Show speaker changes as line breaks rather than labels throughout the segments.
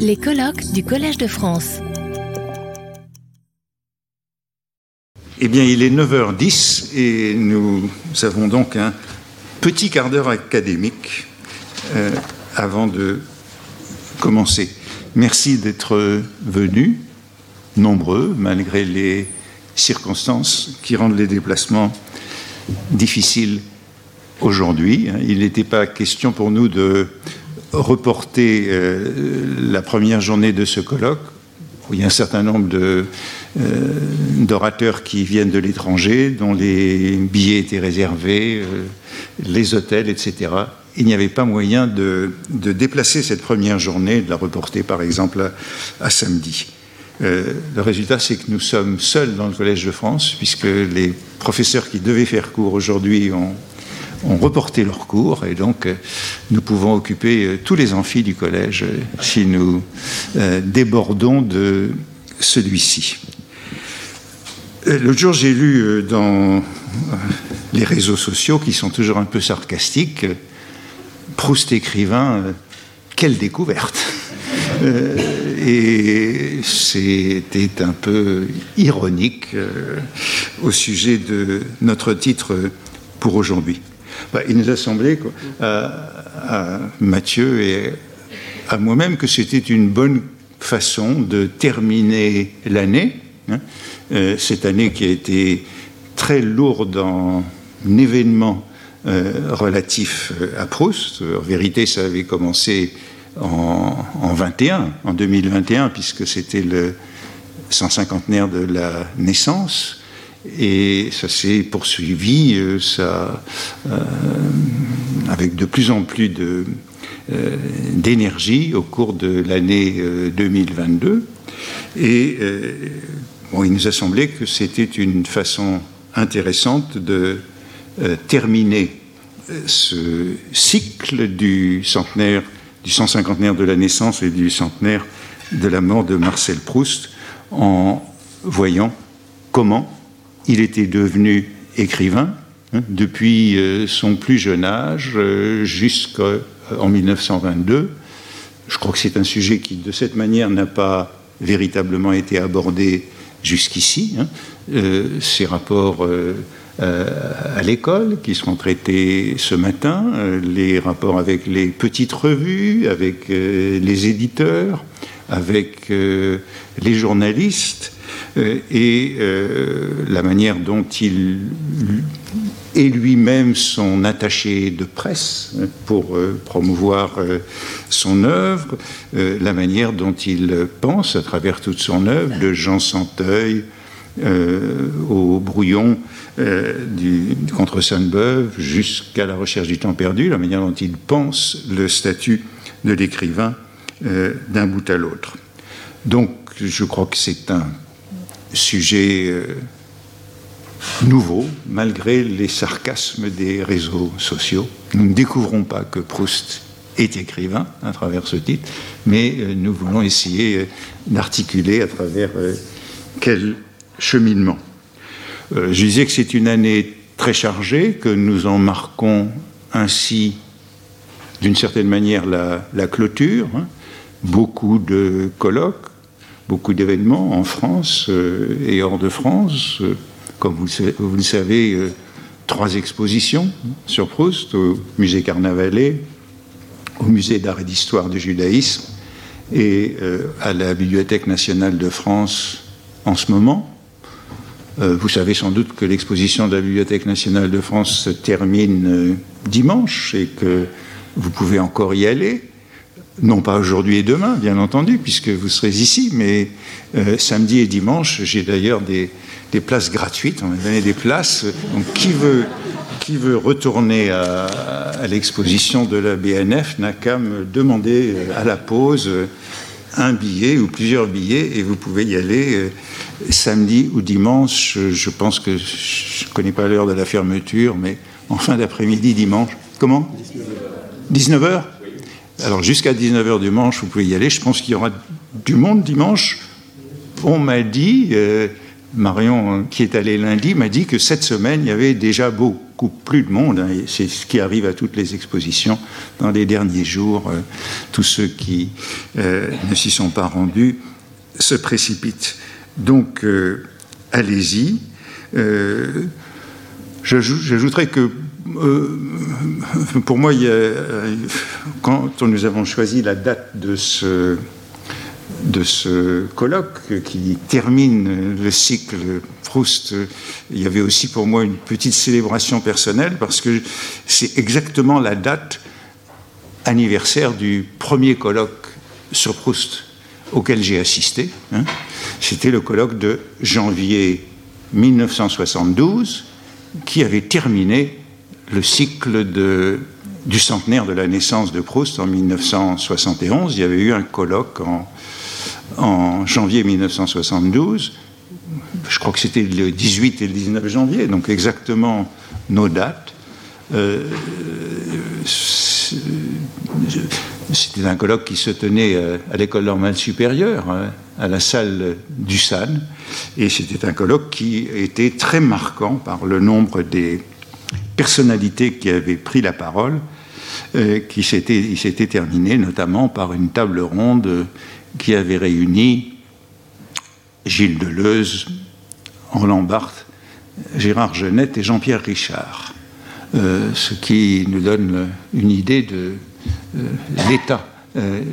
Les colloques du Collège de France.
Eh bien, il est 9h10 et nous avons donc un petit quart d'heure académique euh, avant de commencer. Merci d'être venus, nombreux, malgré les circonstances qui rendent les déplacements difficiles aujourd'hui. Il n'était pas question pour nous de reporter euh, la première journée de ce colloque. Il y a un certain nombre euh, d'orateurs qui viennent de l'étranger, dont les billets étaient réservés, euh, les hôtels, etc. Il n'y avait pas moyen de, déplacer cette première journée, de la reporter par exemple à, samedi. le résultat, c'est que nous sommes seuls dans le Collège de France, puisque les professeurs qui devaient faire cours aujourd'hui ont, ont reporté leur cours et donc euh, nous pouvons occuper euh, tous les amphis du collège euh, si nous débordons de celui-ci. L'autre jour, j'ai lu dans les réseaux sociaux, qui sont toujours un peu sarcastiques, Proust écrivain, quelle découverte Et c'était un peu ironique au sujet de notre titre pour aujourd'hui. Bah, il nous a semblé, à, Mathieu et à moi-même, que c'était une bonne façon de terminer l'année, hein. euh, cette année qui a été très lourde en événements euh, relatifs euh, à Proust. En vérité, ça avait commencé en, en 21, en 2021, puisque c'était le 150 de la naissance. Et ça s'est poursuivi, euh, ça, euh, avec de plus en plus euh, d'énergie au cours de l'année 2022. Et il nous a semblé que c'était une façon intéressante de terminer ce cycle du centenaire, du 150 de la naissance et du centenaire de la mort de Marcel Proust en voyant comment il était devenu écrivain hein, depuis euh, son plus jeune âge euh, jusqu'en 1922. Je crois que c'est un sujet qui, de cette manière, n'a pas véritablement été abordé jusqu'ici. Hein. Euh, ces rapports à l'école qui seront traités ce matin, les rapports avec les petites revues, avec les éditeurs, avec les journalistes, euh, et euh, la manière dont il est lui-même son attaché de presse hein, pour euh, promouvoir son œuvre, la manière dont il pense à travers toute son œuvre, de Jean Santeuil au brouillon du, contre Sainte-Beuve jusqu'à la recherche du temps perdu, la manière dont il pense le statut de l'écrivain d'un bout à l'autre. Donc, je crois que c'est un sujet euh, nouveau, malgré les sarcasmes des réseaux sociaux. Nous ne découvrons pas que Proust est écrivain à travers ce titre, mais euh, nous voulons essayer euh, d'articuler à travers quel cheminement. je disais que c'est une année très chargée, que nous en marquons ainsi, d'une certaine manière, la, clôture. Hein. Beaucoup de colloques, beaucoup d'événements en France euh, et hors de France. Euh, comme vous, le savez, euh, trois expositions sur Proust au musée Carnavalet, au musée d'art et d'histoire du judaïsme et à la Bibliothèque nationale de France en ce moment. vous savez sans doute que l'exposition de la Bibliothèque nationale de France se termine dimanche et que vous pouvez encore y aller non pas aujourd'hui et demain, bien entendu, puisque vous serez ici, mais euh, samedi et dimanche, j'ai d'ailleurs des, places gratuites, on m'a donné des places. Donc qui veut, qui veut retourner à, l'exposition de la BNF n'a qu'à me demander euh, à la pause euh, un billet ou plusieurs billets et vous pouvez y aller samedi ou dimanche. Je pense que je ne connais pas l'heure de la fermeture, mais en fin d'après-midi, dimanche. Comment? 19h 19h alors jusqu'à 19h dimanche, vous pouvez y aller. Je pense qu'il y aura du monde dimanche. On m'a dit, euh, Marion qui est allée lundi, m'a dit que cette semaine, il y avait déjà beau. beaucoup plus de monde. Hein, c'est ce qui arrive à toutes les expositions dans les derniers jours. Euh, tous ceux qui euh, ne s'y sont pas rendus se précipitent. Donc, euh, allez-y. J'ajouterais que pour moi, a, quand nous avons choisi la date de ce de ce colloque qui termine le cycle Proust, il y avait aussi pour moi une petite célébration personnelle parce que c'est exactement la date anniversaire du premier colloque sur Proust auquel j'ai assisté. Hein. C'était le colloque de janvier 1972 qui avait terminé le cycle du centenaire de la naissance de Proust en 1971. Il y avait eu un colloque en janvier 1972. Je crois que c'était le 18 et le 19 janvier, donc exactement nos dates. Euh, c'était un colloque qui se tenait euh, à l'école normale supérieure, hein, à la salle du SAN, et c'était un colloque qui était très marquant par le nombre des personnalités qui avaient pris la parole, euh, qui s'était terminé notamment par une table ronde qui avait réuni Gilles Deleuze, Roland Barthes, Gérard Genette et Jean-Pierre Richard, euh, ce qui nous donne une idée de euh, l'état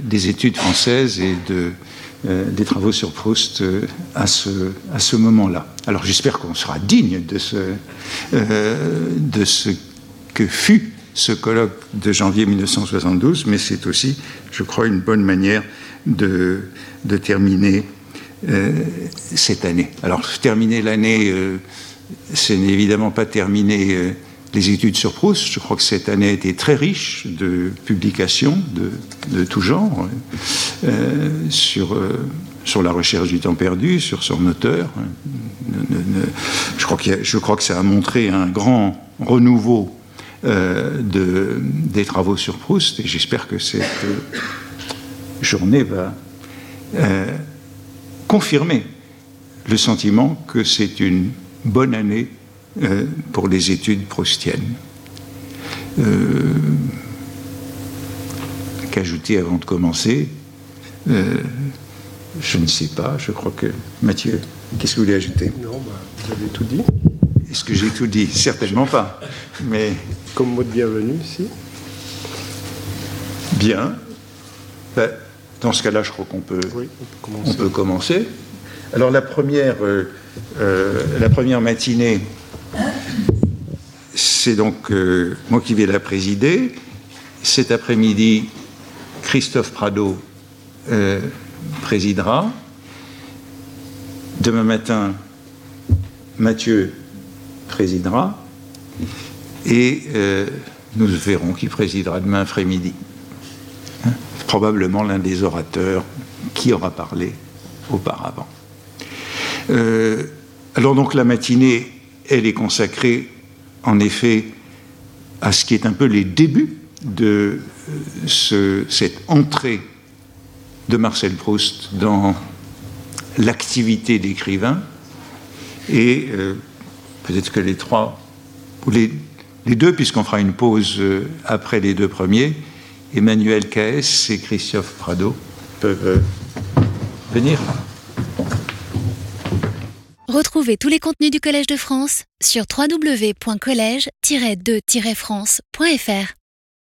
des études françaises et de, des travaux sur Proust à ce, à ce moment-là. Alors j'espère qu'on sera digne de ce, de ce que fut ce colloque de janvier 1972, mais c'est aussi, je crois, une bonne manière de, de terminer euh, cette année. Alors, terminer l'année, euh, ce n'est évidemment pas terminer euh, les études sur Proust. Je crois que cette année a été très riche de publications de, de tout genre sur, sur la recherche du temps perdu, sur son auteur. Je crois, je crois que ça a montré un grand renouveau de, des travaux sur Proust et j'espère que cette journée va euh, confirmer le sentiment que c'est une bonne année euh, pour les études proustiennes. Euh, qu'ajouter avant de commencer? Je ne sais pas, je crois que Mathieu, qu'est-ce que vous voulez ajouter?
Non, bah, vous avez tout dit.
Est-ce que j'ai tout dit? Certainement pas. Mais
comme mot de bienvenue ici.
Bien. Ben, dans ce cas-là, je crois qu'on peut, on peut, commencer. Alors la première, euh, euh, la première matinée, c'est donc euh, moi qui vais la présider. Cet après-midi, Christophe Prado présidera. Demain matin, Mathieu présidera. Et nous verrons qui présidera demain après-midi probablement l'un des orateurs qui aura parlé auparavant. Euh, alors donc la matinée, elle est consacrée en effet à ce qui est un peu les débuts de euh, cette entrée de Marcel Proust dans l'activité d'écrivain. Et euh, peut-être que les trois, ou les, deux, puisqu'on fera une pause après les deux premiers, Emmanuel Caes et Christophe Prado peuvent euh, venir.
Retrouvez tous les contenus du Collège de France sur www.colège-2-france.fr.